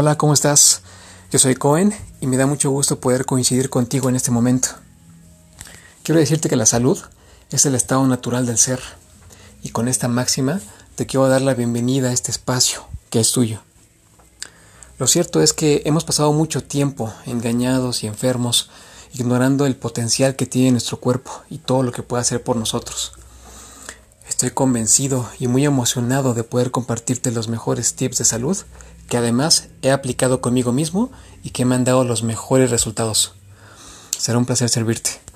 Hola, ¿cómo estás? Yo soy Cohen y me da mucho gusto poder coincidir contigo en este momento. Quiero decirte que la salud es el estado natural del ser y con esta máxima te quiero dar la bienvenida a este espacio que es tuyo. Lo cierto es que hemos pasado mucho tiempo engañados y enfermos, ignorando el potencial que tiene nuestro cuerpo y todo lo que puede hacer por nosotros. Estoy convencido y muy emocionado de poder compartirte los mejores tips de salud que además he aplicado conmigo mismo y que me han dado los mejores resultados. Será un placer servirte.